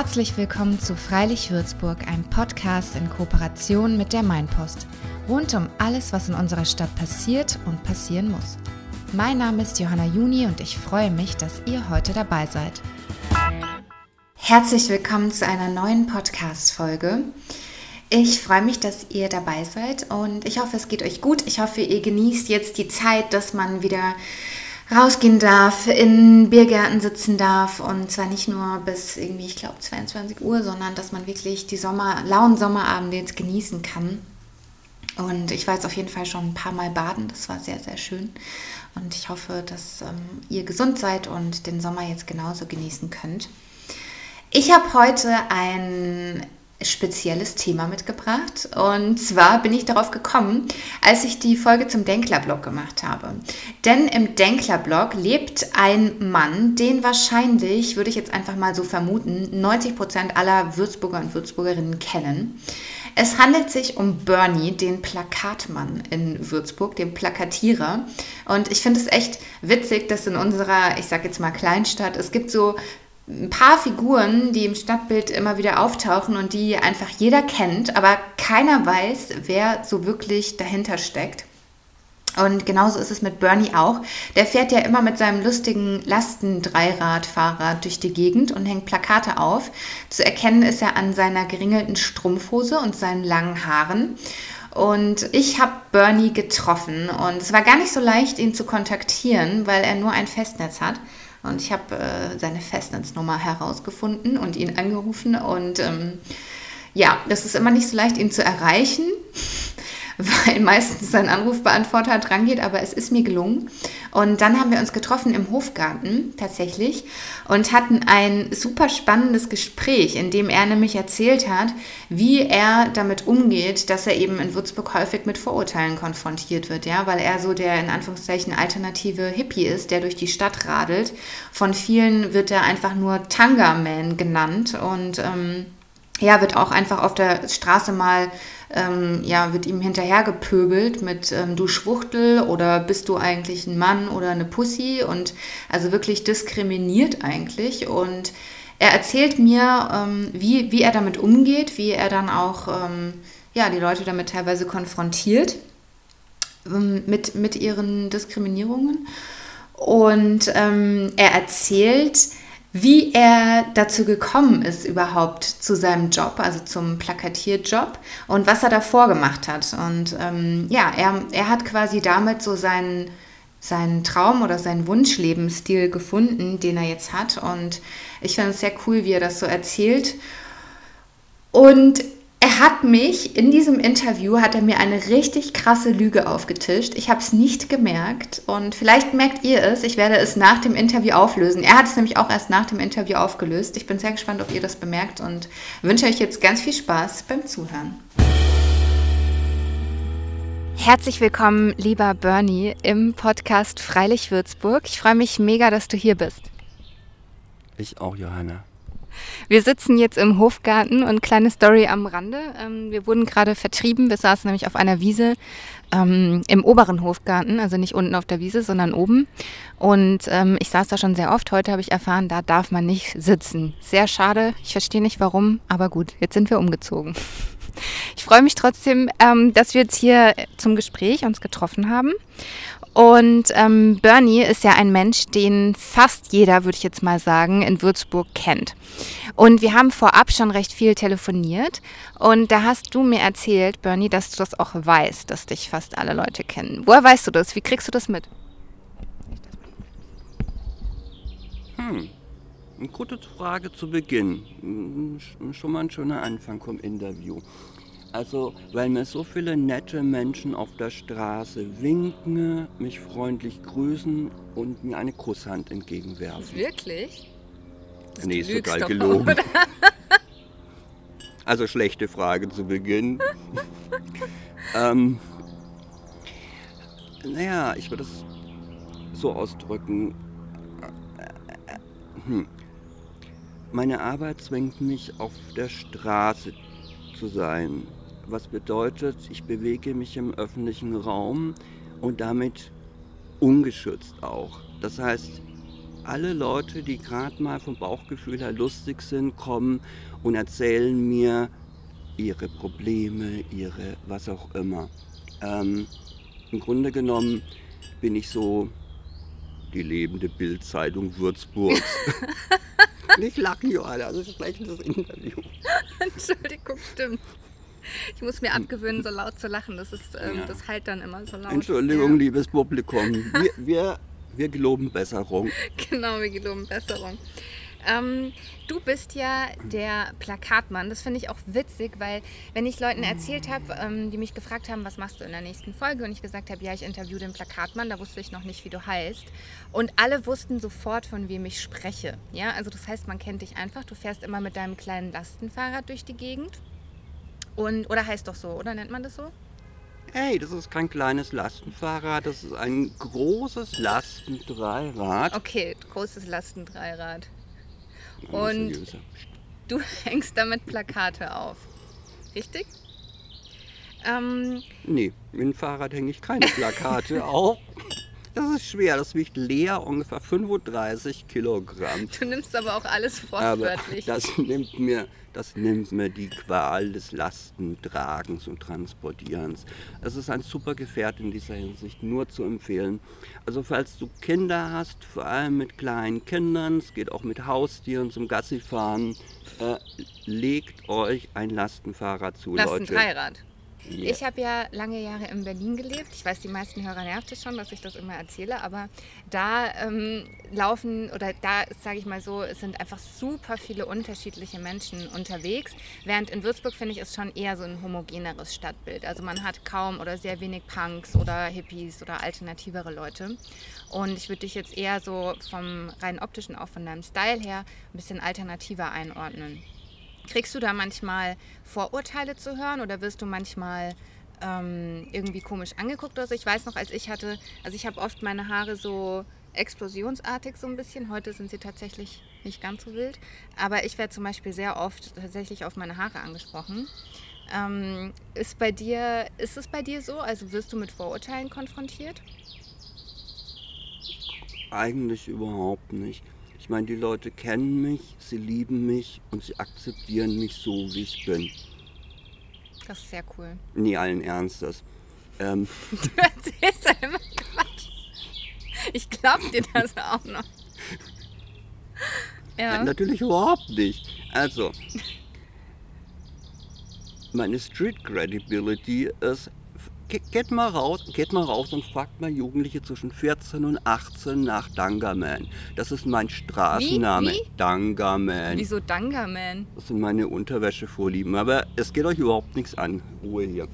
Herzlich willkommen zu Freilich Würzburg, einem Podcast in Kooperation mit der Mainpost. Rund um alles, was in unserer Stadt passiert und passieren muss. Mein Name ist Johanna Juni und ich freue mich, dass ihr heute dabei seid. Herzlich willkommen zu einer neuen Podcast-Folge. Ich freue mich, dass ihr dabei seid und ich hoffe, es geht euch gut. Ich hoffe, ihr genießt jetzt die Zeit, dass man wieder rausgehen darf, in Biergärten sitzen darf und zwar nicht nur bis irgendwie, ich glaube, 22 Uhr, sondern dass man wirklich die Sommer, lauen Sommerabende jetzt genießen kann. Und ich war jetzt auf jeden Fall schon ein paar Mal baden, das war sehr, sehr schön. Und ich hoffe, dass ähm, ihr gesund seid und den Sommer jetzt genauso genießen könnt. Ich habe heute ein spezielles Thema mitgebracht. Und zwar bin ich darauf gekommen, als ich die Folge zum Denkler-Blog gemacht habe. Denn im Denkler-Blog lebt ein Mann, den wahrscheinlich, würde ich jetzt einfach mal so vermuten, 90 Prozent aller Würzburger und Würzburgerinnen kennen. Es handelt sich um Bernie, den Plakatmann in Würzburg, den Plakatierer. Und ich finde es echt witzig, dass in unserer, ich sage jetzt mal Kleinstadt, es gibt so ein paar Figuren, die im Stadtbild immer wieder auftauchen und die einfach jeder kennt, aber keiner weiß, wer so wirklich dahinter steckt. Und genauso ist es mit Bernie auch. Der fährt ja immer mit seinem lustigen Lastendreiradfahrrad durch die Gegend und hängt Plakate auf. Zu erkennen ist er an seiner geringelten Strumpfhose und seinen langen Haaren. Und ich habe Bernie getroffen und es war gar nicht so leicht, ihn zu kontaktieren, weil er nur ein Festnetz hat. Und ich habe äh, seine Festnetznummer herausgefunden und ihn angerufen. Und ähm, ja, das ist immer nicht so leicht, ihn zu erreichen weil meistens sein Anrufbeantworter dran geht, aber es ist mir gelungen. Und dann haben wir uns getroffen im Hofgarten tatsächlich und hatten ein super spannendes Gespräch, in dem er nämlich erzählt hat, wie er damit umgeht, dass er eben in Würzburg häufig mit Vorurteilen konfrontiert wird, ja, weil er so der in Anführungszeichen alternative Hippie ist, der durch die Stadt radelt. Von vielen wird er einfach nur Tanga-Man genannt und ähm, ja, wird auch einfach auf der Straße mal, ähm, ja, wird ihm hinterhergepöbelt mit ähm, du Schwuchtel oder bist du eigentlich ein Mann oder eine Pussy? Und also wirklich diskriminiert eigentlich. Und er erzählt mir, ähm, wie, wie er damit umgeht, wie er dann auch, ähm, ja, die Leute damit teilweise konfrontiert ähm, mit, mit ihren Diskriminierungen. Und ähm, er erzählt, wie er dazu gekommen ist überhaupt zu seinem Job, also zum Plakatierjob und was er davor gemacht hat. Und ähm, ja, er, er hat quasi damit so seinen, seinen Traum oder seinen Wunschlebensstil gefunden, den er jetzt hat. Und ich finde es sehr cool, wie er das so erzählt. Und er hat mich in diesem Interview hat er mir eine richtig krasse Lüge aufgetischt. Ich habe es nicht gemerkt und vielleicht merkt ihr es. Ich werde es nach dem Interview auflösen. Er hat es nämlich auch erst nach dem Interview aufgelöst. Ich bin sehr gespannt, ob ihr das bemerkt und wünsche euch jetzt ganz viel Spaß beim Zuhören. Herzlich willkommen, lieber Bernie, im Podcast Freilich Würzburg. Ich freue mich mega, dass du hier bist. Ich auch, Johanna. Wir sitzen jetzt im Hofgarten und kleine Story am Rande. Ähm, wir wurden gerade vertrieben. Wir saßen nämlich auf einer Wiese ähm, im oberen Hofgarten, also nicht unten auf der Wiese, sondern oben. Und ähm, ich saß da schon sehr oft. Heute habe ich erfahren, da darf man nicht sitzen. Sehr schade. Ich verstehe nicht warum, aber gut, jetzt sind wir umgezogen. Ich freue mich trotzdem, ähm, dass wir jetzt hier zum Gespräch uns getroffen haben. Und ähm, Bernie ist ja ein Mensch, den fast jeder, würde ich jetzt mal sagen, in Würzburg kennt. Und wir haben vorab schon recht viel telefoniert. Und da hast du mir erzählt, Bernie, dass du das auch weißt, dass dich fast alle Leute kennen. Woher weißt du das? Wie kriegst du das mit? Hm. Eine gute Frage zu Beginn. Schon mal ein schöner Anfang vom Interview. Also, weil mir so viele nette Menschen auf der Straße winken, mich freundlich grüßen und mir eine Kusshand entgegenwerfen. Wirklich? Das nee, ist total gelogen. also schlechte Frage zu Beginn. ähm, naja, ich würde es so ausdrücken. Hm. Meine Arbeit zwingt mich auf der Straße zu sein was bedeutet, ich bewege mich im öffentlichen Raum und damit ungeschützt auch. Das heißt, alle Leute, die gerade mal vom Bauchgefühl her lustig sind, kommen und erzählen mir ihre Probleme, ihre was auch immer. Ähm, Im Grunde genommen bin ich so die lebende Bildzeitung Würzburgs. Nicht lachen, Johanna, das ist gleich das Interview. Entschuldigung, stimmt. Ich muss mir abgewöhnen, so laut zu lachen. Das, ist, ähm, ja. das halt dann immer so laut. Entschuldigung, ja. liebes Publikum. Wir, wir, wir geloben Besserung. Genau, wir geloben Besserung. Ähm, du bist ja der Plakatmann. Das finde ich auch witzig, weil wenn ich Leuten erzählt habe, ähm, die mich gefragt haben, was machst du in der nächsten Folge, und ich gesagt habe, ja, ich interview den Plakatmann, da wusste ich noch nicht, wie du heißt. Und alle wussten sofort, von wem ich spreche. Ja, also das heißt, man kennt dich einfach. Du fährst immer mit deinem kleinen Lastenfahrrad durch die Gegend. Und, oder heißt doch so, oder nennt man das so? Hey, das ist kein kleines Lastenfahrrad, das ist ein großes Lastendreirad. Okay, großes Lastendreirad. Und du hängst damit Plakate auf. Richtig? Ähm, nee, mit dem Fahrrad hänge ich keine Plakate auf. Das ist schwer, das wiegt leer ungefähr 35 Kilogramm. Du nimmst aber auch alles fortwörtlich. Aber das nimmt mir das nimmt mir die Qual des Lastentragens und Transportierens. Es ist ein super Gefährt in dieser Hinsicht, nur zu empfehlen. Also falls du Kinder hast, vor allem mit kleinen Kindern, es geht auch mit Haustieren zum Gassifahren, äh, legt euch ein Lastenfahrrad zu, Lastenfahrrad. Leute. Yeah. Ich habe ja lange Jahre in Berlin gelebt. Ich weiß, die meisten Hörer nervt es schon, dass ich das immer erzähle, aber da ähm, laufen oder da, sage ich mal so, sind einfach super viele unterschiedliche Menschen unterwegs. Während in Würzburg finde ich es schon eher so ein homogeneres Stadtbild. Also man hat kaum oder sehr wenig Punks oder Hippies oder alternativere Leute. Und ich würde dich jetzt eher so vom rein optischen, auch von deinem Style her, ein bisschen alternativer einordnen. Kriegst du da manchmal Vorurteile zu hören oder wirst du manchmal ähm, irgendwie komisch angeguckt? Also ich weiß noch, als ich hatte, also ich habe oft meine Haare so explosionsartig so ein bisschen. Heute sind sie tatsächlich nicht ganz so wild. Aber ich werde zum Beispiel sehr oft tatsächlich auf meine Haare angesprochen. Ähm, ist, bei dir, ist es bei dir so? Also wirst du mit Vorurteilen konfrontiert? Eigentlich überhaupt nicht. Ich meine, die Leute kennen mich, sie lieben mich und sie akzeptieren mich so, wie ich bin. Das ist sehr cool. Nie allen Ernstes. Ähm, du erzählst ja immer Quatsch. Ich glaub dir das auch noch. Ja. Natürlich überhaupt nicht. Also, meine Street Credibility ist geht mal raus, geht mal raus und fragt mal Jugendliche zwischen 14 und 18 nach Dangaman. Das ist mein Straßenname. Wie? Wie? Dangaman. Wieso Dangaman? Das sind meine Unterwäschevorlieben. Aber es geht euch überhaupt nichts an. Ruhe hier.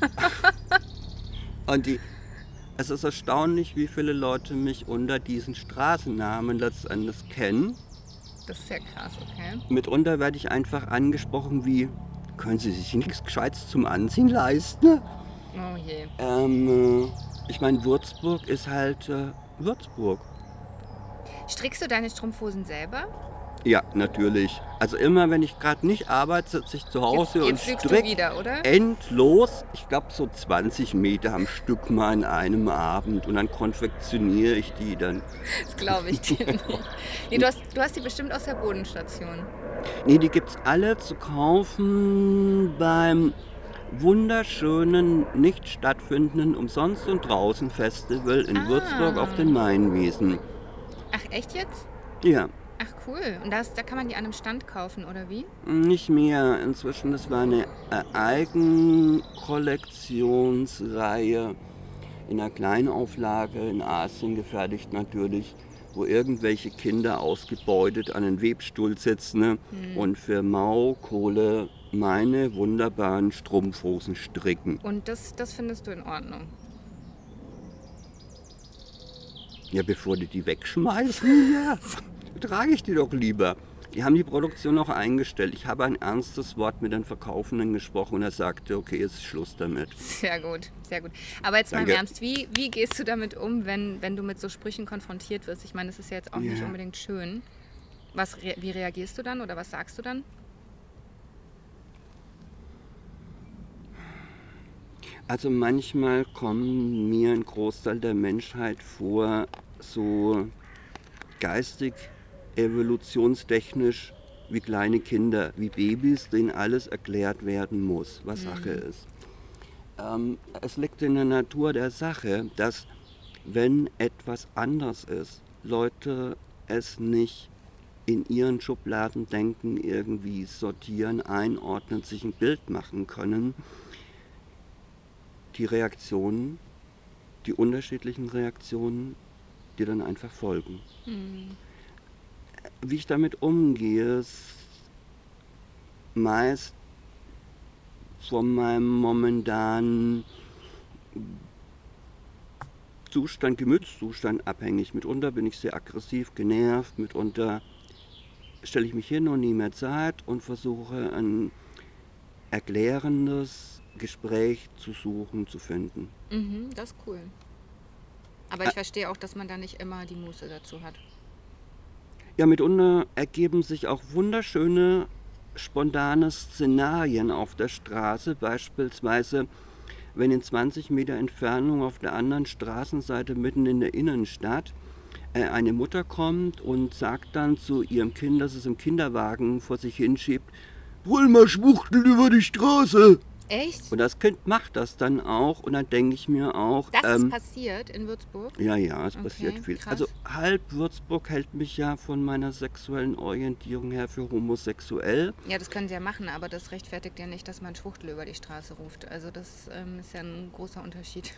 und die, es ist erstaunlich, wie viele Leute mich unter diesen Straßennamen letztendlich kennen. Das ist ja krass, okay. Mitunter werde ich einfach angesprochen wie, können Sie sich nichts Gescheites zum Anziehen leisten? Oh je. Ähm, äh, ich meine, Würzburg ist halt äh, Würzburg. Strickst du deine Strumpfhosen selber? Ja, natürlich. Also immer, wenn ich gerade nicht arbeite, sitze ich zu Hause jetzt, jetzt und stricke endlos, ich glaube so 20 Meter am Stück mal in einem Abend und dann konfektioniere ich die dann. Das glaube ich dir nicht. Nee, du, hast, du hast die bestimmt aus der Bodenstation. Nee, die gibt es alle zu kaufen beim wunderschönen, nicht stattfindenden Umsonst und Draußen Festival in ah. Würzburg auf den Mainwiesen. Ach, echt jetzt? Ja. Ach cool. Und das, da kann man die an einem Stand kaufen, oder wie? Nicht mehr. Inzwischen, das war eine Eigenkollektionsreihe in einer Kleinauflage in Asien gefertigt natürlich wo irgendwelche Kinder ausgebeutet an einem Webstuhl sitzen ne? hm. und für Mau, Kohle meine wunderbaren Strumpfhosen stricken. Und das, das findest du in Ordnung? Ja, bevor die die wegschmeißen, ja, trage ich die doch lieber. Die haben die Produktion auch eingestellt. Ich habe ein ernstes Wort mit den Verkaufenden gesprochen und er sagte, okay, jetzt ist Schluss damit. Sehr gut, sehr gut. Aber jetzt Danke. mal im Ernst, wie, wie gehst du damit um, wenn, wenn du mit so Sprüchen konfrontiert wirst? Ich meine, das ist ja jetzt auch ja. nicht unbedingt schön. Was, wie reagierst du dann oder was sagst du dann? Also manchmal kommen mir ein Großteil der Menschheit vor so geistig, evolutionstechnisch wie kleine Kinder, wie Babys, denen alles erklärt werden muss, was mhm. Sache ist. Ähm, es liegt in der Natur der Sache, dass wenn etwas anders ist, Leute es nicht in ihren Schubladen denken, irgendwie sortieren, einordnen, sich ein Bild machen können. Die Reaktionen, die unterschiedlichen Reaktionen, die dann einfach folgen. Mhm. Wie ich damit umgehe, ist meist von meinem momentanen Zustand, Gemütszustand abhängig. Mitunter bin ich sehr aggressiv, genervt, mitunter stelle ich mich hin und nehme Zeit und versuche ein erklärendes Gespräch zu suchen, zu finden. Mhm, das ist cool. Aber ich Ä verstehe auch, dass man da nicht immer die Muße dazu hat. Ja, mitunter ergeben sich auch wunderschöne, spontane Szenarien auf der Straße. Beispielsweise, wenn in 20 Meter Entfernung auf der anderen Straßenseite mitten in der Innenstadt äh, eine Mutter kommt und sagt dann zu ihrem Kind, das es im Kinderwagen vor sich hinschiebt, hol mal Schwuchtel über die Straße. Echt? Und das Kind macht das dann auch und dann denke ich mir auch. Das ähm, ist passiert in Würzburg? Ja, ja, es okay, passiert viel. Krass. Also halb Würzburg hält mich ja von meiner sexuellen Orientierung her für homosexuell. Ja, das können sie ja machen, aber das rechtfertigt ja nicht, dass man Schwuchtel über die Straße ruft. Also das ähm, ist ja ein großer Unterschied.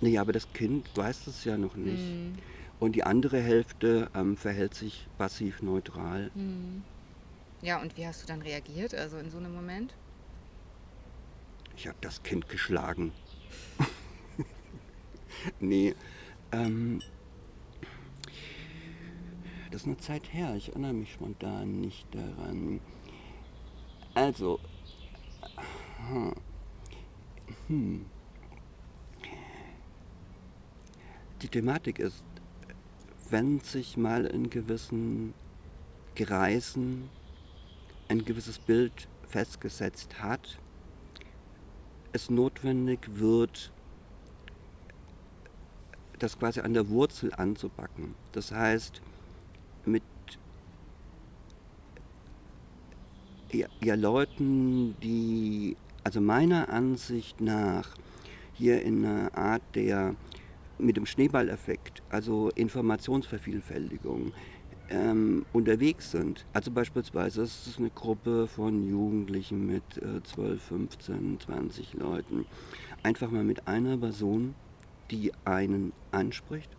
Naja, aber das Kind weiß es ja noch nicht. Hm. Und die andere Hälfte ähm, verhält sich passiv neutral. Hm. Ja, und wie hast du dann reagiert, also in so einem Moment? Ich habe das Kind geschlagen. nee, ähm, das ist eine Zeit her, ich erinnere mich spontan nicht daran. Also, hm. Die Thematik ist, wenn sich mal in gewissen Kreisen ein gewisses Bild festgesetzt hat, es notwendig wird, das quasi an der Wurzel anzupacken. Das heißt, mit ja, ja, Leuten, die, also meiner Ansicht nach, hier in einer Art der, mit dem Schneeballeffekt, also Informationsvervielfältigung, ähm, unterwegs sind. Also beispielsweise ist es eine Gruppe von Jugendlichen mit äh, 12, 15, 20 Leuten. Einfach mal mit einer Person, die einen anspricht,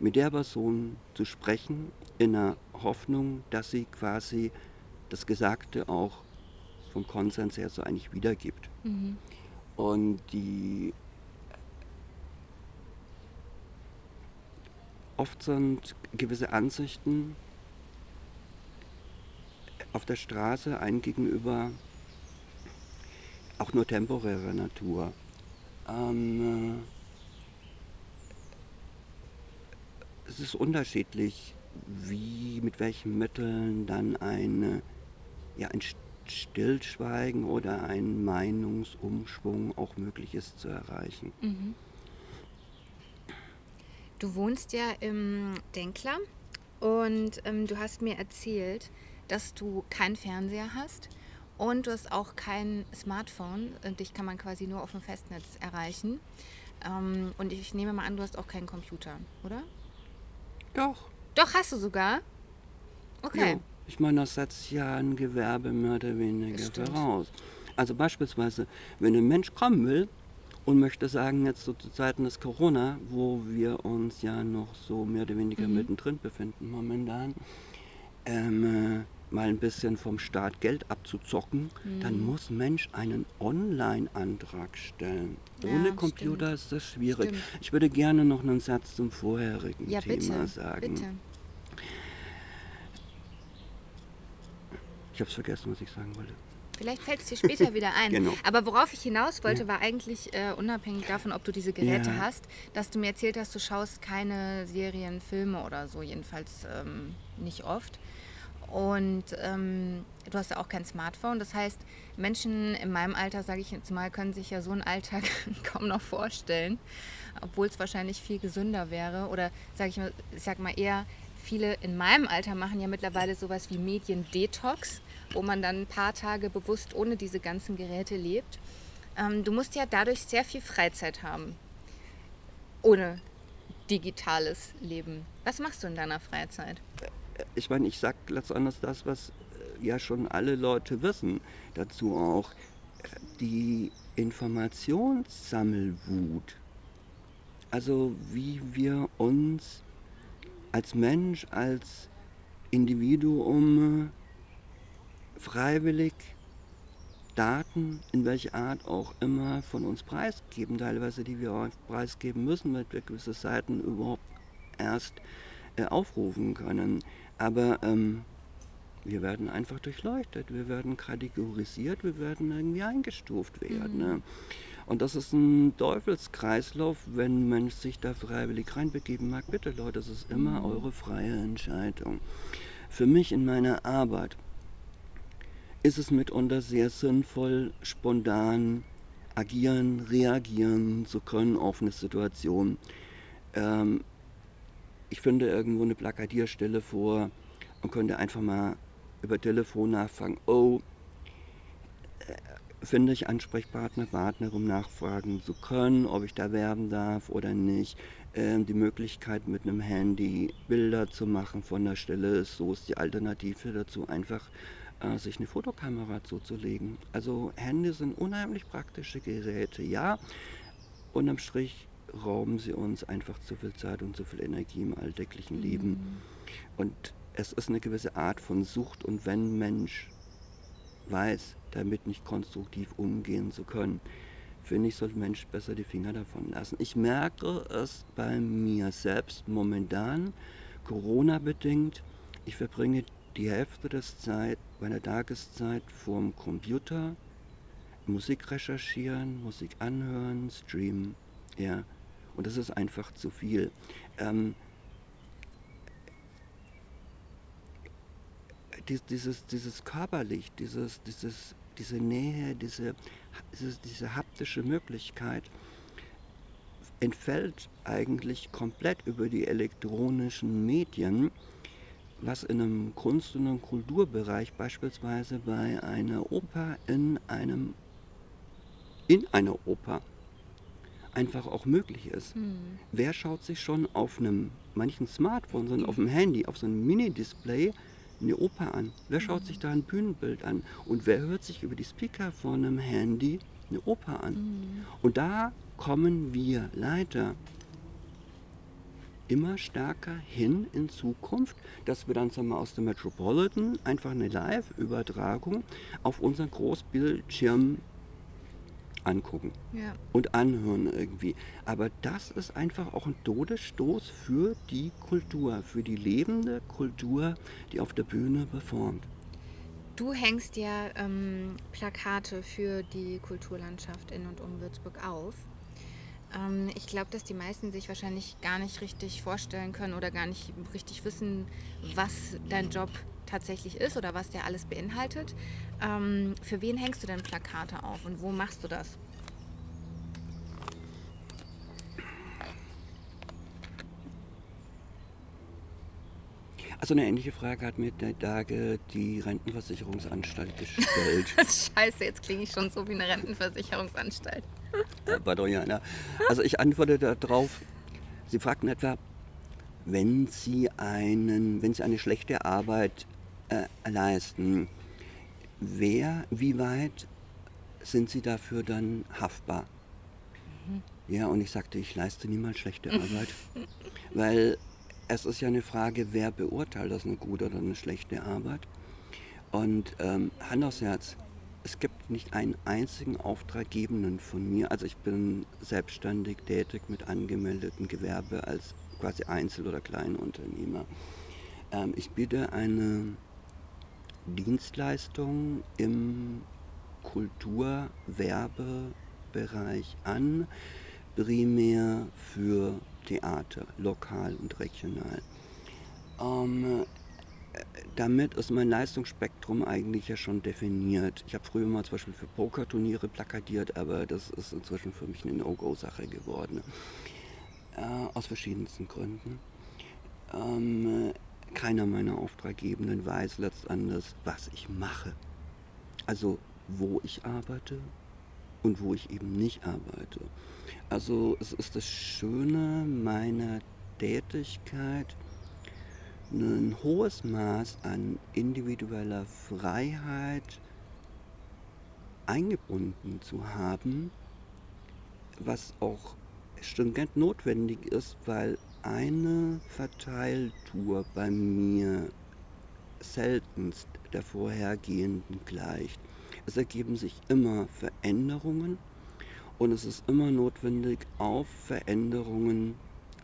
mit der Person zu sprechen, in der Hoffnung, dass sie quasi das Gesagte auch vom Konsens her so eigentlich wiedergibt. Mhm. Und die oft sind gewisse Ansichten auf der Straße ein gegenüber auch nur temporärer Natur. Ähm, äh, es ist unterschiedlich, wie, mit welchen Mitteln dann eine, ja, ein Stillschweigen oder ein Meinungsumschwung auch möglich ist zu erreichen. Mhm. Du wohnst ja im Denkler und ähm, du hast mir erzählt, dass du keinen Fernseher hast und du hast auch kein Smartphone. Dich kann man quasi nur auf dem Festnetz erreichen. Ähm, und ich nehme mal an, du hast auch keinen Computer, oder? Doch. Doch, hast du sogar? Okay. Ja, ich meine, das setzt ja ein Gewerbe mehr oder weniger voraus. Also beispielsweise, wenn ein Mensch kommen will, und möchte sagen, jetzt so zu Zeiten des Corona, wo wir uns ja noch so mehr oder weniger mhm. mittendrin befinden momentan, ähm, äh, mal ein bisschen vom Staat Geld abzuzocken, mhm. dann muss Mensch einen Online-Antrag stellen. Ohne ja, Computer stimmt. ist das schwierig. Stimmt. Ich würde gerne noch einen Satz zum vorherigen ja, Thema bitte, sagen. Bitte. Ich habe es vergessen, was ich sagen wollte. Vielleicht fällt es dir später wieder ein. genau. Aber worauf ich hinaus wollte, ja. war eigentlich äh, unabhängig davon, ob du diese Geräte ja. hast, dass du mir erzählt hast, du schaust keine Serien, Filme oder so, jedenfalls ähm, nicht oft. Und ähm, du hast ja auch kein Smartphone. Das heißt, Menschen in meinem Alter, sage ich jetzt mal, können sich ja so einen Alltag kaum noch vorstellen, obwohl es wahrscheinlich viel gesünder wäre. Oder sage ich mal, ich sag mal eher viele in meinem Alter machen ja mittlerweile sowas wie Medien-Detox, wo man dann ein paar Tage bewusst ohne diese ganzen Geräte lebt. Ähm, du musst ja dadurch sehr viel Freizeit haben, ohne digitales Leben. Was machst du in deiner Freizeit? Ich meine, ich sage letztendlich das, was äh, ja schon alle Leute wissen. Dazu auch äh, die Informationssammelwut. Also wie wir uns als Mensch, als Individuum freiwillig Daten, in welcher Art auch immer, von uns preisgeben, teilweise die wir auch preisgeben müssen, weil wir gewisse Seiten überhaupt erst äh, aufrufen können. Aber ähm, wir werden einfach durchleuchtet, wir werden kategorisiert, wir werden irgendwie eingestuft werden. Mhm. Ne? Und das ist ein Teufelskreislauf, wenn ein Mensch sich da freiwillig reinbegeben mag. Bitte Leute, das ist immer mhm. eure freie Entscheidung. Für mich in meiner Arbeit ist es mitunter sehr sinnvoll, spontan agieren, reagieren zu können auf eine Situation. Ähm, ich finde irgendwo eine Plakatierstelle vor und könnte einfach mal über Telefon nachfragen, oh, äh, finde ich Ansprechpartner, Partner, um nachfragen zu können, ob ich da werben darf oder nicht. Ähm, die Möglichkeit mit einem Handy Bilder zu machen von der Stelle ist so, ist die Alternative dazu einfach äh, sich eine Fotokamera zuzulegen. Also Hände sind unheimlich praktische Geräte, ja. Unterm Strich rauben sie uns einfach zu viel Zeit und zu viel Energie im alltäglichen Leben. Mhm. Und es ist eine gewisse Art von Sucht und wenn Mensch weiß, damit nicht konstruktiv umgehen zu können, finde ich, sollte Mensch besser die Finger davon lassen. Ich merke es bei mir selbst momentan, Corona-bedingt. Ich verbringe die Hälfte des Zeit, meiner Tageszeit vorm Computer, Musik recherchieren, Musik anhören, streamen, ja. Und das ist einfach zu viel. Ähm, dieses, dieses Körperlicht, dieses, dieses, diese Nähe, diese, diese haptische Möglichkeit entfällt eigentlich komplett über die elektronischen Medien was in einem Kunst- und einem Kulturbereich beispielsweise bei einer Oper in einem in einer Oper einfach auch möglich ist. Mhm. Wer schaut sich schon auf einem manchen Smartphone, sondern auf dem Handy, auf so einem Mini-Display eine Oper an? Wer schaut mhm. sich da ein Bühnenbild an? Und wer hört sich über die Speaker von einem Handy eine Oper an? Mhm. Und da kommen wir leider immer stärker hin in Zukunft, dass wir dann sagen wir, aus dem Metropolitan einfach eine Live-Übertragung auf unseren Großbildschirm angucken ja. und anhören irgendwie. Aber das ist einfach auch ein Todesstoß für die Kultur, für die lebende Kultur, die auf der Bühne performt. Du hängst ja ähm, Plakate für die Kulturlandschaft in und um Würzburg auf. Ähm, ich glaube, dass die meisten sich wahrscheinlich gar nicht richtig vorstellen können oder gar nicht richtig wissen, was dein Job tatsächlich ist oder was der alles beinhaltet. Ähm, für wen hängst du denn Plakate auf und wo machst du das? Also eine ähnliche Frage hat mir der Tage die Rentenversicherungsanstalt gestellt. Scheiße, jetzt klinge ich schon so wie eine Rentenversicherungsanstalt. Ja. Also ich antworte darauf, Sie fragten etwa, wenn Sie, einen, wenn Sie eine schlechte Arbeit äh, leisten, wer, wie weit sind Sie dafür dann haftbar? Mhm. Ja, und ich sagte, ich leiste niemals schlechte Arbeit, weil es ist ja eine Frage, wer beurteilt das eine gute oder eine schlechte Arbeit. Und ähm, Hand aufs Herz, es gibt nicht einen einzigen Auftraggebenden von mir. Also ich bin selbstständig tätig mit angemeldeten Gewerbe als quasi Einzel- oder Kleinunternehmer. Ähm, ich biete eine Dienstleistung im Kulturwerbebereich an, primär für Theater, lokal und regional. Ähm, damit ist mein Leistungsspektrum eigentlich ja schon definiert. Ich habe früher mal zum Beispiel für Pokerturniere plakatiert, aber das ist inzwischen für mich eine No-Go-Sache geworden. Äh, aus verschiedensten Gründen. Ähm, keiner meiner Auftraggebenden weiß letztendlich, was ich mache. Also wo ich arbeite und wo ich eben nicht arbeite. Also es ist das Schöne meiner Tätigkeit, ein hohes Maß an individueller Freiheit eingebunden zu haben, was auch stringent notwendig ist, weil eine Verteiltour bei mir seltenst der vorhergehenden gleicht. Es ergeben sich immer Veränderungen und es ist immer notwendig, auf Veränderungen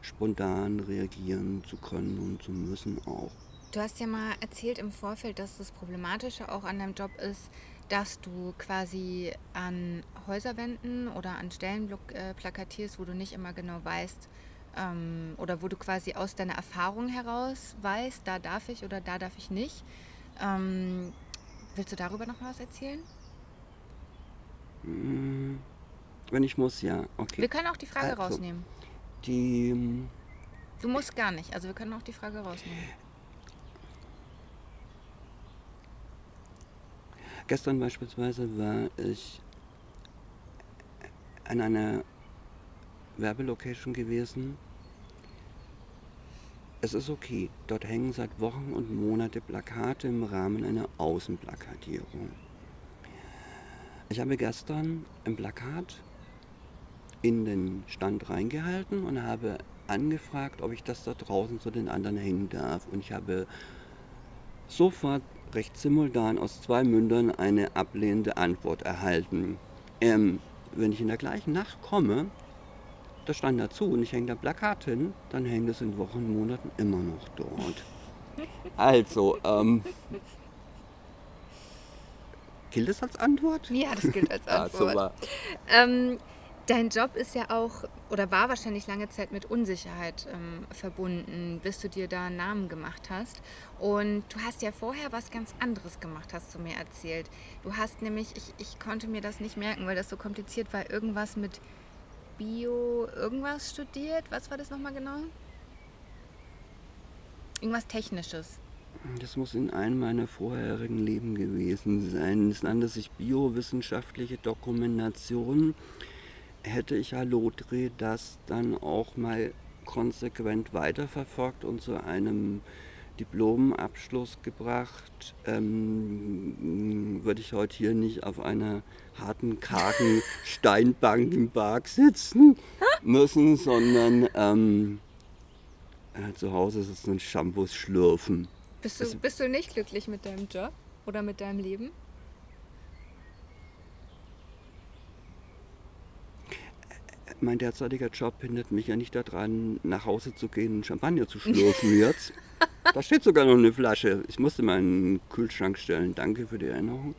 spontan reagieren zu können und zu müssen auch. Du hast ja mal erzählt im Vorfeld, dass das Problematische auch an deinem Job ist, dass du quasi an Häuserwänden oder an Stellen äh, plakatierst, wo du nicht immer genau weißt ähm, oder wo du quasi aus deiner Erfahrung heraus weißt, da darf ich oder da darf ich nicht. Ähm, willst du darüber noch mal was erzählen? Hm, wenn ich muss, ja. Okay. Wir können auch die Frage also, rausnehmen. Die. Ähm, du musst gar nicht, also wir können auch die Frage rausnehmen. Gestern beispielsweise war ich an einer Werbelocation gewesen. Es ist okay, dort hängen seit Wochen und Monaten Plakate im Rahmen einer Außenplakatierung. Ich habe gestern ein Plakat in den Stand reingehalten und habe angefragt, ob ich das da draußen zu den anderen hängen darf. Und ich habe sofort recht simultan aus zwei Mündern eine ablehnende Antwort erhalten. Ähm, wenn ich in der gleichen Nacht komme, das stand dazu und ich hänge da Plakat hin, dann hängt es in Wochen, und Monaten immer noch dort. Also, ähm, gilt das als Antwort? Ja, das gilt als Antwort. ah, ähm, Dein Job ist ja auch oder war wahrscheinlich lange Zeit mit Unsicherheit ähm, verbunden, bis du dir da einen Namen gemacht hast. Und du hast ja vorher was ganz anderes gemacht, hast du mir erzählt. Du hast nämlich, ich, ich konnte mir das nicht merken, weil das so kompliziert war, irgendwas mit Bio, irgendwas studiert. Was war das nochmal genau? Irgendwas Technisches. Das muss in einem meiner vorherigen Leben gewesen sein. Es nannte sich biowissenschaftliche Dokumentation hätte ich Halotri das dann auch mal konsequent weiterverfolgt und zu einem Diplomabschluss gebracht, ähm, würde ich heute hier nicht auf einer harten, kargen Steinbank im Park sitzen müssen, sondern ähm, äh, zu Hause sitzen und Shampoos schlürfen. Bist du, bist du nicht glücklich mit deinem Job oder mit deinem Leben? Mein derzeitiger Job hindert mich ja nicht daran, nach Hause zu gehen und Champagner zu schlürfen jetzt. da steht sogar noch eine Flasche. Ich musste meinen Kühlschrank stellen. Danke für die Erinnerung.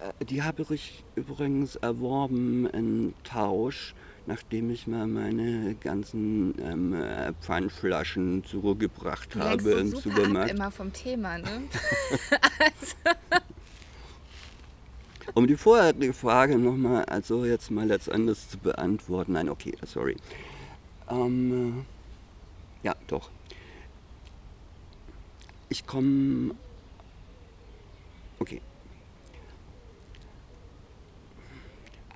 Äh, die habe ich übrigens erworben in Tausch, nachdem ich mal meine ganzen ähm, äh, Pfandflaschen zurückgebracht du habe so im Supermarkt. Ab immer vom Thema, ne? also. Um die vorherige Frage nochmal, also jetzt mal letztendlich zu beantworten. Nein, okay, sorry. Ähm, äh, ja, doch. Ich komme. Okay.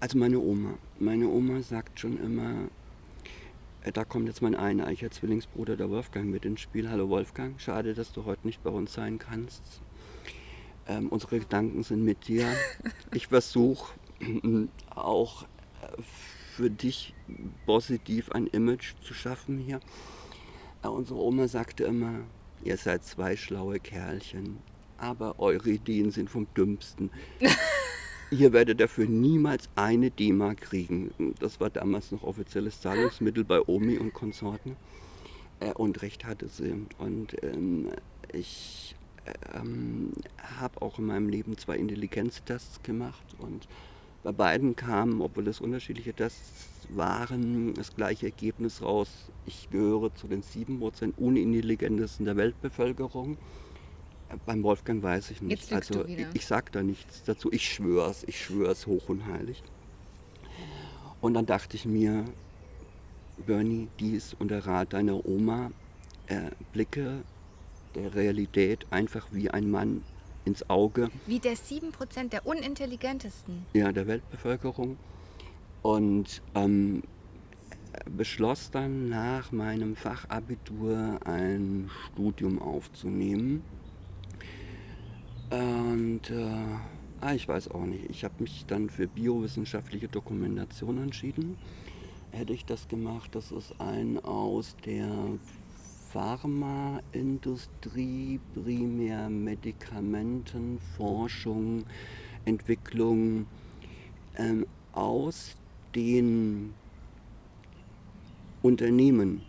Also meine Oma. Meine Oma sagt schon immer, äh, da kommt jetzt mein eineicher Zwillingsbruder, der Wolfgang, mit ins Spiel. Hallo Wolfgang, schade, dass du heute nicht bei uns sein kannst. Ähm, unsere Gedanken sind mit dir. Ich versuche auch äh, für dich positiv ein Image zu schaffen hier. Äh, unsere Oma sagte immer, ihr seid zwei schlaue Kerlchen, aber eure Ideen sind vom dümmsten. ihr werdet dafür niemals eine D-Mark kriegen. Das war damals noch offizielles Zahlungsmittel bei Omi und Konsorten. Äh, und recht hatte sie. Und ähm, ich ähm, habe auch in meinem Leben zwei Intelligenztests gemacht und bei beiden kam, obwohl es unterschiedliche Tests waren, das gleiche Ergebnis raus. Ich gehöre zu den 7% unintelligentesten der Weltbevölkerung. Beim Wolfgang weiß ich nicht. Also ich, ich sage da nichts dazu. Ich schwör's, ich schwör's hoch und heilig. Und dann dachte ich mir, Bernie, dies und der Rat deiner Oma äh, blicke der Realität einfach wie ein Mann ins Auge. Wie der 7% der unintelligentesten. Ja, der Weltbevölkerung. Und ähm, beschloss dann nach meinem Fachabitur ein Studium aufzunehmen. Und äh, ah, ich weiß auch nicht, ich habe mich dann für biowissenschaftliche Dokumentation entschieden. Hätte ich das gemacht, das ist ein aus der Pharmaindustrie, primär Medikamenten, Forschung, Entwicklung ähm, aus den Unternehmen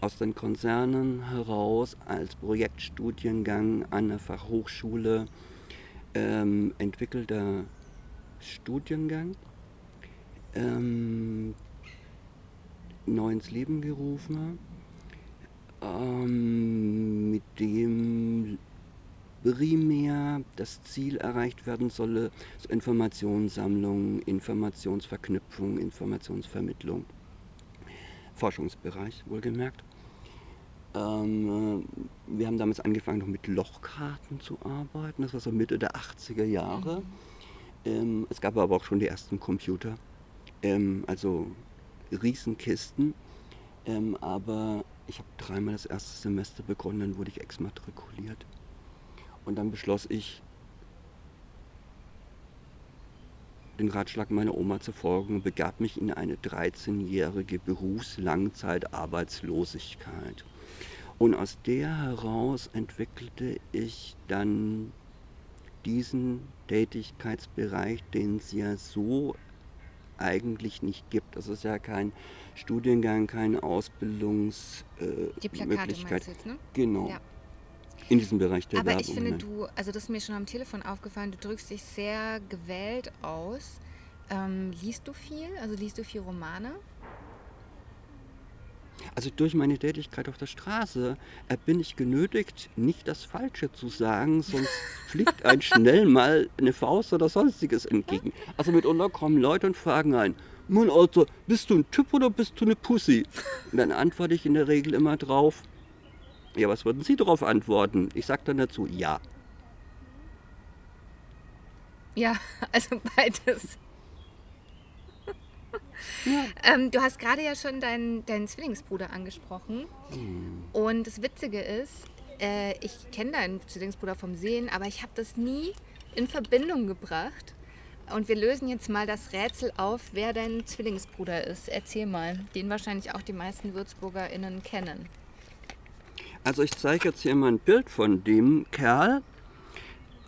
aus den Konzernen heraus als Projektstudiengang an der Fachhochschule ähm, entwickelter Studiengang ähm, neu ins Leben gerufen, ähm, mit dem primär das Ziel erreicht werden solle, so Informationssammlung, Informationsverknüpfung, Informationsvermittlung. Forschungsbereich, wohlgemerkt. Ähm, äh, wir haben damals angefangen, noch mit Lochkarten zu arbeiten. Das war so Mitte der 80er Jahre. Mhm. Ähm, es gab aber auch schon die ersten Computer, ähm, also Riesenkisten. Ähm, aber ich habe dreimal das erste Semester begonnen, dann wurde ich exmatrikuliert. Und dann beschloss ich, den Ratschlag meiner Oma zu folgen und begab mich in eine 13-jährige Berufslangzeitarbeitslosigkeit. Und aus der heraus entwickelte ich dann diesen Tätigkeitsbereich, den es ja so eigentlich nicht gibt. Das ist ja kein Studiengang, keine Ausbildungsmöglichkeit. Äh, ne? Genau. Ja. In diesem Bereich der Aber Werbung. ich finde, du, also das ist mir schon am Telefon aufgefallen, du drückst dich sehr gewählt aus. Ähm, liest du viel? Also liest du viel Romane? Also durch meine Tätigkeit auf der Straße äh, bin ich genötigt, nicht das Falsche zu sagen, sonst fliegt ein schnell mal eine Faust oder sonstiges entgegen. Also mitunter kommen Leute und fragen ein, Mann, Alter, bist du ein Typ oder bist du eine Pussy? Und dann antworte ich in der Regel immer drauf, ja, was würden Sie darauf antworten? Ich sage dann dazu, ja. Ja, also beides. Ja. Ähm, du hast gerade ja schon deinen, deinen Zwillingsbruder angesprochen. Mhm. Und das Witzige ist, äh, ich kenne deinen Zwillingsbruder vom Sehen, aber ich habe das nie in Verbindung gebracht. Und wir lösen jetzt mal das Rätsel auf, wer dein Zwillingsbruder ist. Erzähl mal, den wahrscheinlich auch die meisten WürzburgerInnen kennen. Also ich zeige jetzt hier mal ein Bild von dem Kerl.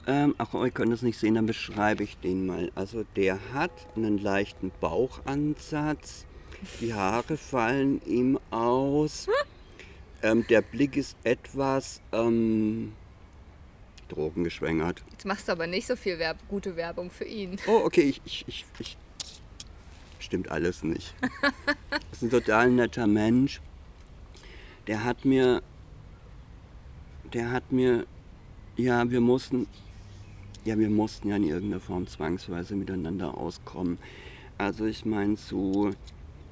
Ähm, ach, ihr könnt es nicht sehen, dann beschreibe ich den mal. Also der hat einen leichten Bauchansatz. Die Haare fallen ihm aus. Ähm, der Blick ist etwas ähm, drogengeschwängert. Jetzt machst du aber nicht so viel Werb gute Werbung für ihn. Oh, okay, ich, ich, ich, ich stimmt alles nicht. das ist ein total netter Mensch. Der hat mir der hat mir, ja, wir mussten, ja, wir mussten ja in irgendeiner Form zwangsweise miteinander auskommen. Also ich meine so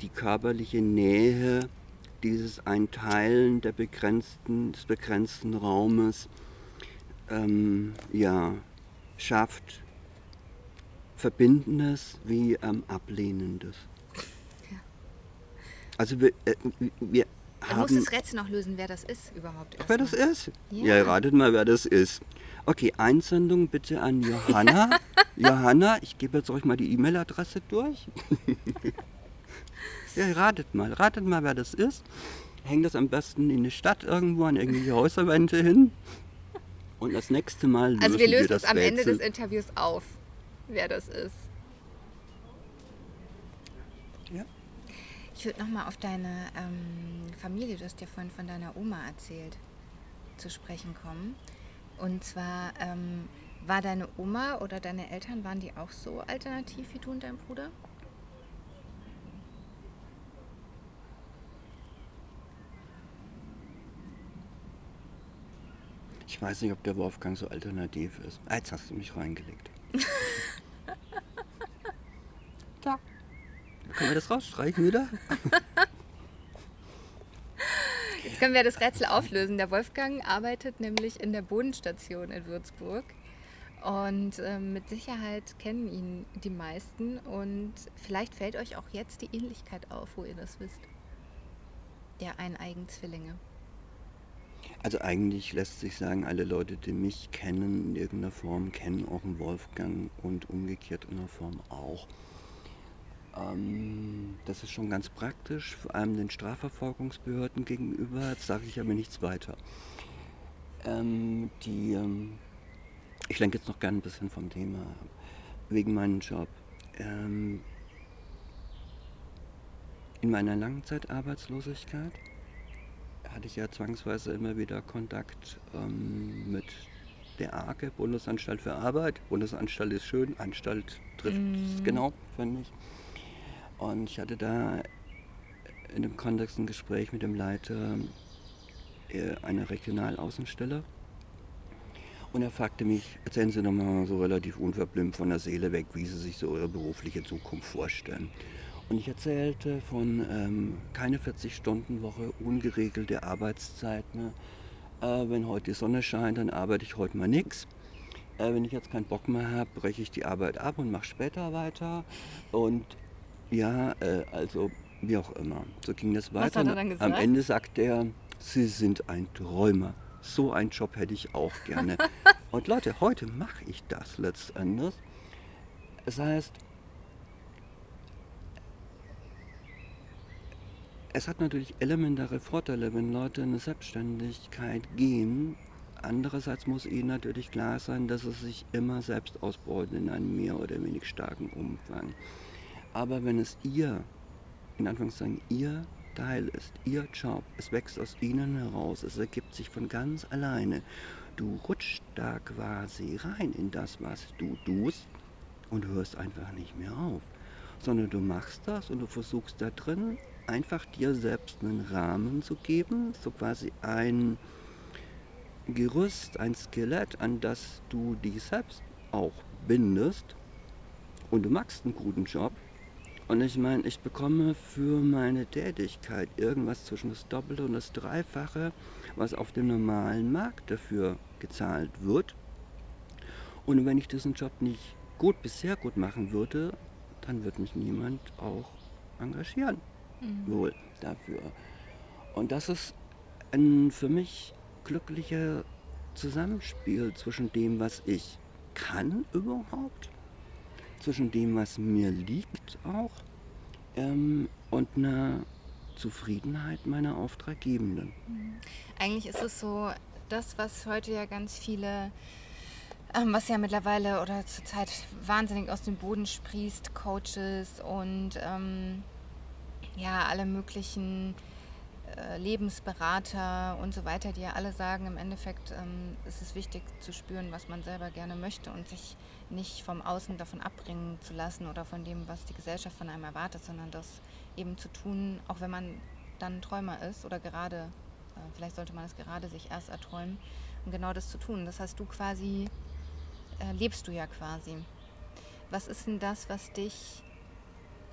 die körperliche Nähe, dieses Einteilen der begrenzten, des begrenzten Raumes, ähm, ja, schafft Verbindendes wie ähm, Ablehnendes. Ja. Also wir, äh, wir Du musst das Rätsel noch lösen, wer das ist überhaupt. Wer das ist? Ja. ja, ratet mal, wer das ist. Okay, Einsendung bitte an Johanna. Johanna, ich gebe jetzt euch mal die E-Mail-Adresse durch. ja, ratet mal, ratet mal, wer das ist. Hängt das am besten in eine Stadt irgendwo an irgendwelche Häuserwände hin. Und das nächste Mal lösen Also wir lösen wir es am Rätsel. Ende des Interviews auf, wer das ist. Ja. Ich würde nochmal auf deine ähm, Familie, du hast ja vorhin von deiner Oma erzählt, zu sprechen kommen. Und zwar ähm, war deine Oma oder deine Eltern, waren die auch so alternativ wie du und dein Bruder? Ich weiß nicht, ob der Wolfgang so alternativ ist. Ah, jetzt hast du mich reingelegt. Können wir das rausstreichen wieder? können wir das Rätsel auflösen. Der Wolfgang arbeitet nämlich in der Bodenstation in Würzburg. Und äh, mit Sicherheit kennen ihn die meisten. Und vielleicht fällt euch auch jetzt die Ähnlichkeit auf, wo ihr das wisst. Der eineigen Zwillinge. Also eigentlich lässt sich sagen, alle Leute, die mich kennen in irgendeiner Form, kennen auch einen Wolfgang und umgekehrt in einer Form auch. Ähm, das ist schon ganz praktisch, vor allem den Strafverfolgungsbehörden gegenüber. Jetzt sage ich aber nichts weiter. Ähm, die, ähm, ich lenke jetzt noch gerne ein bisschen vom Thema wegen meinem Job. Ähm, in meiner Langzeitarbeitslosigkeit hatte ich ja zwangsweise immer wieder Kontakt ähm, mit der ARKE, Bundesanstalt für Arbeit. Bundesanstalt ist schön, Anstalt trifft es mm. genau, finde ich. Und ich hatte da in dem Kontext ein Gespräch mit dem Leiter äh, einer Regionalaußenstelle. Und er fragte mich, erzählen Sie doch mal so relativ unverblümt von der Seele weg, wie Sie sich so Ihre berufliche Zukunft vorstellen. Und ich erzählte von ähm, keine 40-Stunden-Woche, ungeregelte Arbeitszeiten. Äh, wenn heute die Sonne scheint, dann arbeite ich heute mal nichts. Äh, wenn ich jetzt keinen Bock mehr habe, breche ich die Arbeit ab und mache später weiter. Und ja, äh, also wie auch immer. So ging das weiter. Was hat er dann gesagt? Am Ende sagte er, Sie sind ein Träumer. So einen Job hätte ich auch gerne. und Leute, heute mache ich das letztendlich. Das heißt, Es hat natürlich elementare Vorteile, wenn Leute in eine Selbstständigkeit gehen. Andererseits muss ihnen natürlich klar sein, dass es sich immer selbst ausbeuten in einem mehr oder weniger starken Umfang. Aber wenn es ihr, in Anführungszeichen, ihr Teil ist, ihr Job, es wächst aus ihnen heraus, es ergibt sich von ganz alleine. Du rutschst da quasi rein in das, was du tust und hörst einfach nicht mehr auf. Sondern du machst das und du versuchst da drin einfach dir selbst einen Rahmen zu geben, so quasi ein Gerüst, ein Skelett, an das du dich selbst auch bindest. Und du machst einen guten Job. Und ich meine, ich bekomme für meine Tätigkeit irgendwas zwischen das Doppelte und das Dreifache, was auf dem normalen Markt dafür gezahlt wird. Und wenn ich diesen Job nicht gut bis sehr gut machen würde, dann wird mich niemand auch engagieren mhm. wohl dafür. Und das ist ein für mich glücklicher Zusammenspiel zwischen dem, was ich kann überhaupt, zwischen dem, was mir liegt auch ähm, und einer Zufriedenheit meiner Auftraggebenden. Mhm. Eigentlich ist es so, das, was heute ja ganz viele, ähm, was ja mittlerweile oder zurzeit wahnsinnig aus dem Boden sprießt, Coaches und ähm, ja, alle möglichen Lebensberater und so weiter, die ja alle sagen, im Endeffekt ähm, ist es wichtig zu spüren, was man selber gerne möchte und sich nicht vom Außen davon abbringen zu lassen oder von dem, was die Gesellschaft von einem erwartet, sondern das eben zu tun, auch wenn man dann Träumer ist oder gerade, äh, vielleicht sollte man es gerade sich erst erträumen, um genau das zu tun. Das heißt, du quasi, äh, lebst du ja quasi. Was ist denn das, was dich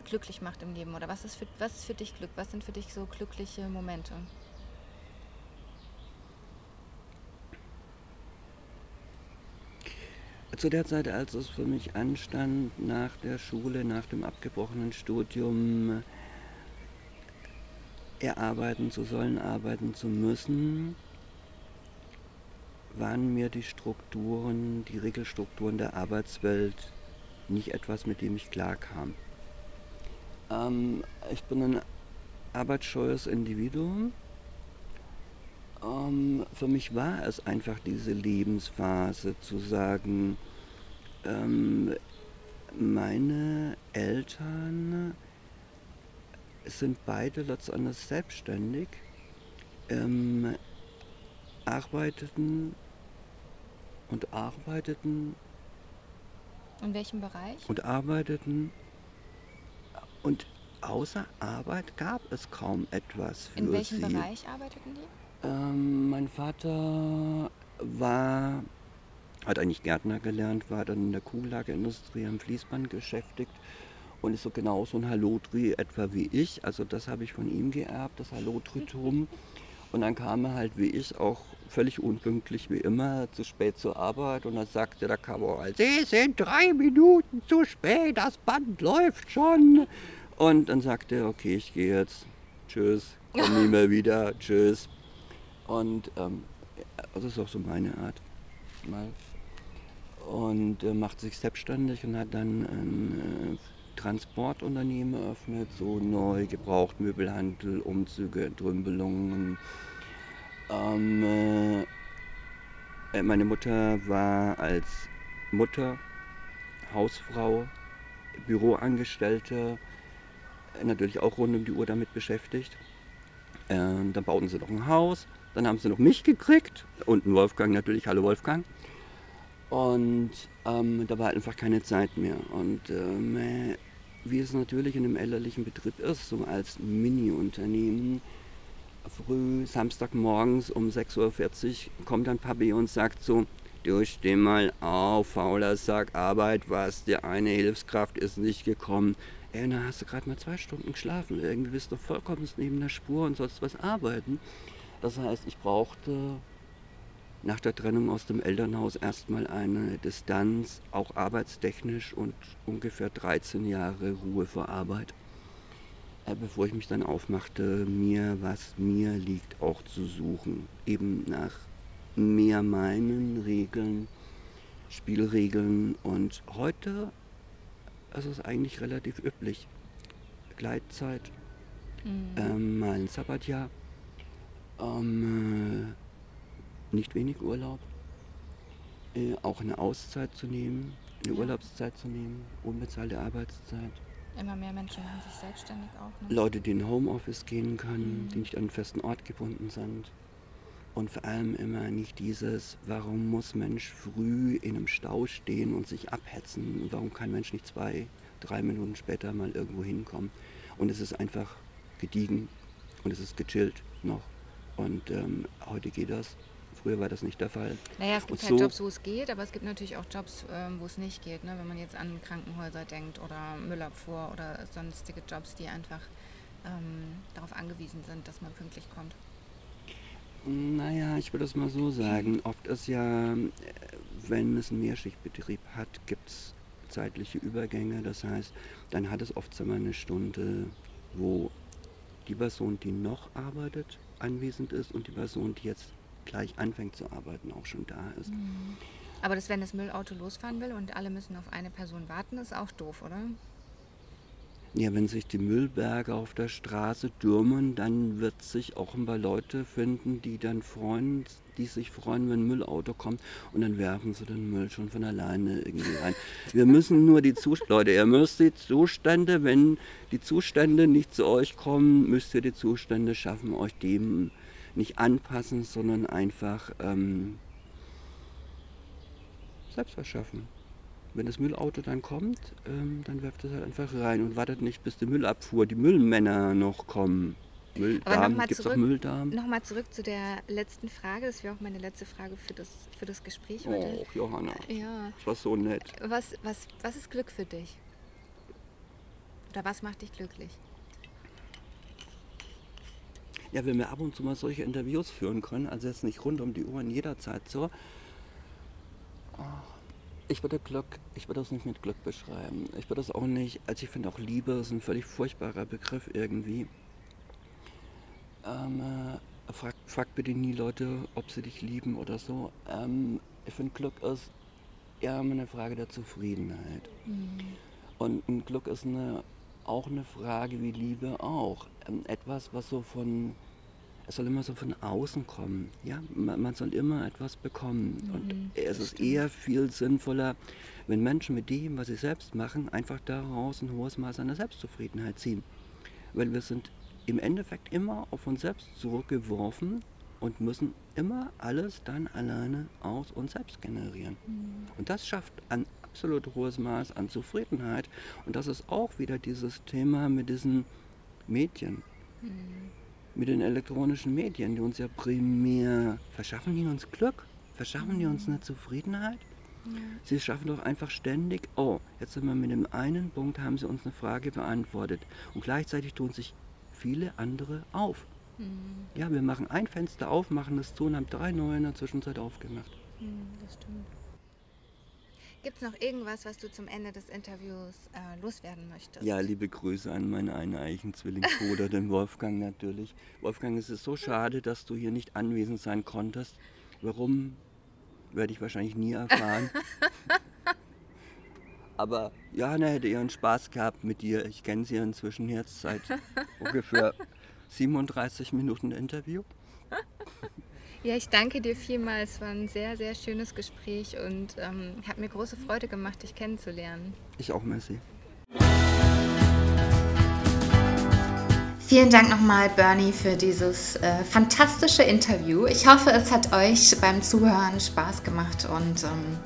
glücklich macht im Leben? Oder was ist, für, was ist für dich Glück? Was sind für dich so glückliche Momente? Zu der Zeit, als es für mich anstand, nach der Schule, nach dem abgebrochenen Studium, erarbeiten zu sollen, arbeiten zu müssen, waren mir die Strukturen, die Regelstrukturen der Arbeitswelt nicht etwas, mit dem ich klarkam. Ähm, ich bin ein arbeitsscheues Individuum. Ähm, für mich war es einfach diese Lebensphase zu sagen, ähm, meine Eltern sind beide letztendlich selbstständig, ähm, arbeiteten und arbeiteten. In welchem Bereich? Und arbeiteten und außer Arbeit gab es kaum etwas für In welchem sie. Bereich arbeiteten die? Ähm, mein Vater war, hat eigentlich Gärtner gelernt, war dann in der Kugellagerindustrie am Fließband beschäftigt und ist so genauso ein Halotri etwa wie ich. Also das habe ich von ihm geerbt, das Halotritum. Und dann kam er halt wie ich auch völlig unpünktlich wie immer, zu spät zur Arbeit. Und dann sagte der Kamerad, Sie sind drei Minuten zu spät, das Band läuft schon. Und dann sagte er, okay, ich gehe jetzt. Tschüss, komm nie mehr wieder, tschüss. Und ähm, das ist auch so meine Art. Mal. Und äh, macht sich selbstständig und hat dann ein äh, Transportunternehmen eröffnet, so neu, Gebrauchtmöbelhandel, Umzüge, Entrümpelungen. Ähm, äh, meine Mutter war als Mutter, Hausfrau, Büroangestellte, natürlich auch rund um die Uhr damit beschäftigt. Ähm, dann bauten sie noch ein Haus, dann haben sie noch mich gekriegt und einen Wolfgang natürlich, hallo Wolfgang. Und ähm, da war einfach keine Zeit mehr. Und ähm, wie es natürlich in einem elterlichen Betrieb ist, so als Mini-Unternehmen, früh, Samstagmorgens um 6.40 Uhr kommt dann Papi und sagt so, du steh mal auf, fauler Sack, Arbeit, was, die eine Hilfskraft ist nicht gekommen. Ey, na hast du gerade mal zwei Stunden geschlafen, irgendwie bist du vollkommen neben der Spur und sollst was arbeiten. Das heißt, ich brauchte nach der Trennung aus dem Elternhaus erstmal eine Distanz, auch arbeitstechnisch und ungefähr 13 Jahre Ruhe vor Arbeit, äh, bevor ich mich dann aufmachte, mir, was mir liegt, auch zu suchen. Eben nach mehr meinen Regeln, Spielregeln und heute ist es eigentlich relativ üblich. Gleitzeit, mhm. ähm, mal ein Sabbatjahr, ähm, äh, nicht wenig Urlaub, äh, auch eine Auszeit zu nehmen, eine ja. Urlaubszeit zu nehmen, unbezahlte Arbeitszeit. Immer mehr Menschen machen sich selbstständig auch. Ne? Leute, die in Homeoffice gehen können, mhm. die nicht an einen festen Ort gebunden sind. Und vor allem immer nicht dieses, warum muss Mensch früh in einem Stau stehen und sich abhetzen? Warum kann Mensch nicht zwei, drei Minuten später mal irgendwo hinkommen? Und es ist einfach gediegen und es ist gechillt noch. Und ähm, heute geht das. Früher war das nicht der Fall. Naja, es gibt und halt so Jobs, wo es geht, aber es gibt natürlich auch Jobs, ähm, wo es nicht geht. Ne? Wenn man jetzt an Krankenhäuser denkt oder Müllabfuhr oder sonstige Jobs, die einfach ähm, darauf angewiesen sind, dass man pünktlich kommt. Naja, ich würde es mal so sagen. Oft ist ja, wenn es einen Mehrschichtbetrieb hat, gibt es zeitliche Übergänge. Das heißt, dann hat es oft so eine Stunde, wo die Person, die noch arbeitet, anwesend ist und die Person, die jetzt gleich anfängt zu arbeiten, auch schon da ist. Mhm. Aber das, wenn das Müllauto losfahren will und alle müssen auf eine Person warten, ist auch doof, oder? Ja, wenn sich die Müllberge auf der Straße dürmen, dann wird sich auch ein paar Leute finden, die dann freuen, die sich freuen, wenn ein Müllauto kommt und dann werfen sie den Müll schon von alleine irgendwie rein. Wir müssen nur die Zustände, Leute, ihr müsst die Zustände, wenn die Zustände nicht zu euch kommen, müsst ihr die Zustände schaffen, euch dem nicht anpassen, sondern einfach ähm, selbst verschaffen wenn das Müllauto dann kommt, ähm, dann werft es halt einfach rein und wartet nicht, bis die Müllabfuhr, die Müllmänner noch kommen. Mülldarm, gibt es auch Mülldarm? Nochmal zurück zu der letzten Frage, das wäre auch meine letzte Frage für das, für das Gespräch heute. Oh, Johanna, ja. das war so nett. Was, was, was ist Glück für dich? Oder was macht dich glücklich? Ja, wenn wir ab und zu mal solche Interviews führen können, also jetzt nicht rund um die Uhr in jeder Zeit so, oh ich würde Glück, ich würde das nicht mit Glück beschreiben. Ich würde das auch nicht, also ich finde auch Liebe ist ein völlig furchtbarer Begriff irgendwie. Ähm, äh, frag, frag, bitte nie Leute, ob sie dich lieben oder so. Ähm, ich finde Glück ist eher eine Frage der Zufriedenheit. Mhm. Und ein Glück ist eine, auch eine Frage wie Liebe auch. Ähm, etwas, was so von es soll immer so von außen kommen. Ja? Man, man soll immer etwas bekommen. Mhm, und es ist eher viel sinnvoller, wenn Menschen mit dem, was sie selbst machen, einfach daraus ein hohes Maß an der Selbstzufriedenheit ziehen. Weil wir sind im Endeffekt immer auf uns selbst zurückgeworfen und müssen immer alles dann alleine aus uns selbst generieren. Mhm. Und das schafft ein absolut hohes Maß an Zufriedenheit. Und das ist auch wieder dieses Thema mit diesen Mädchen. Mhm mit den elektronischen Medien, die uns ja primär verschaffen die uns Glück, verschaffen die uns eine Zufriedenheit. Ja. Sie schaffen doch einfach ständig, oh, jetzt sind wir mit dem einen Punkt, haben sie uns eine Frage beantwortet. Und gleichzeitig tun sich viele andere auf. Mhm. Ja, wir machen ein Fenster auf, machen es zu und haben drei neue in der Zwischenzeit aufgemacht. Mhm, das stimmt. Gibt es noch irgendwas, was du zum Ende des Interviews äh, loswerden möchtest? Ja, liebe Grüße an meinen eineigen Zwillingsbruder, den Wolfgang natürlich. Wolfgang, es ist so schade, dass du hier nicht anwesend sein konntest. Warum, werde ich wahrscheinlich nie erfahren. Aber Johanna hätte ihren Spaß gehabt mit dir. Ich kenne sie inzwischen jetzt seit ungefähr 37 Minuten Interview. Ja, ich danke dir vielmals. Es war ein sehr, sehr schönes Gespräch und ähm, hat mir große Freude gemacht, dich kennenzulernen. Ich auch, merci. Vielen Dank nochmal, Bernie, für dieses äh, fantastische Interview. Ich hoffe, es hat euch beim Zuhören Spaß gemacht und ähm,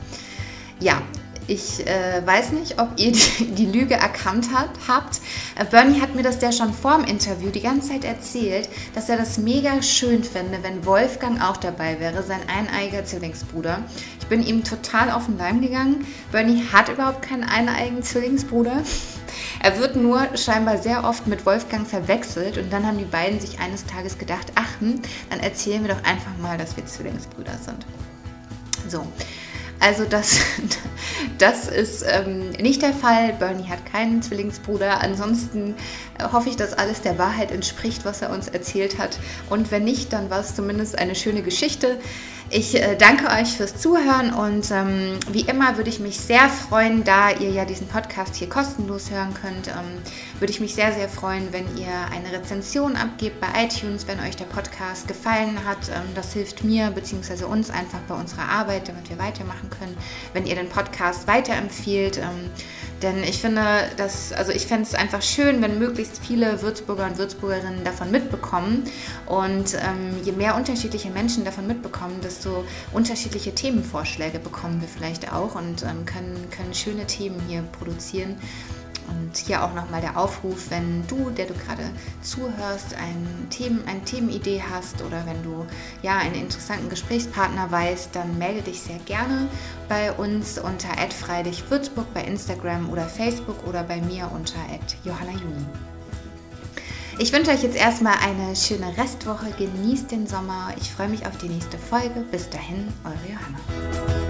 ja, ich äh, weiß nicht, ob ihr die, die Lüge erkannt hat, habt. Äh, Bernie hat mir das ja schon vor dem Interview die ganze Zeit erzählt, dass er das mega schön fände, wenn Wolfgang auch dabei wäre, sein eineiger Zwillingsbruder. Ich bin ihm total auf den Leim gegangen. Bernie hat überhaupt keinen eineigen Zwillingsbruder. Er wird nur scheinbar sehr oft mit Wolfgang verwechselt und dann haben die beiden sich eines Tages gedacht, ach, hm, dann erzählen wir doch einfach mal, dass wir Zwillingsbrüder sind. So, also das, das ist ähm, nicht der Fall. Bernie hat keinen Zwillingsbruder. Ansonsten äh, hoffe ich, dass alles der Wahrheit entspricht, was er uns erzählt hat. Und wenn nicht, dann war es zumindest eine schöne Geschichte. Ich äh, danke euch fürs Zuhören und ähm, wie immer würde ich mich sehr freuen, da ihr ja diesen Podcast hier kostenlos hören könnt, ähm, würde ich mich sehr, sehr freuen, wenn ihr eine Rezension abgebt bei iTunes, wenn euch der Podcast gefallen hat. Ähm, das hilft mir bzw. uns einfach bei unserer Arbeit, damit wir weitermachen können. Wenn ihr den Podcast weiterempfiehlt, ähm, denn ich finde, dass, also ich fände es einfach schön, wenn möglichst viele Würzburger und Würzburgerinnen davon mitbekommen. Und ähm, je mehr unterschiedliche Menschen davon mitbekommen, desto unterschiedliche Themenvorschläge bekommen wir vielleicht auch und ähm, können, können schöne Themen hier produzieren. Und hier auch nochmal der Aufruf, wenn du, der du gerade zuhörst, ein Themen, eine Themenidee hast oder wenn du ja einen interessanten Gesprächspartner weißt, dann melde dich sehr gerne bei uns unter @freilichwürzburg bei Instagram oder Facebook oder bei mir unter Johanna Juni. Ich wünsche euch jetzt erstmal eine schöne Restwoche. Genießt den Sommer. Ich freue mich auf die nächste Folge. Bis dahin, eure Johanna.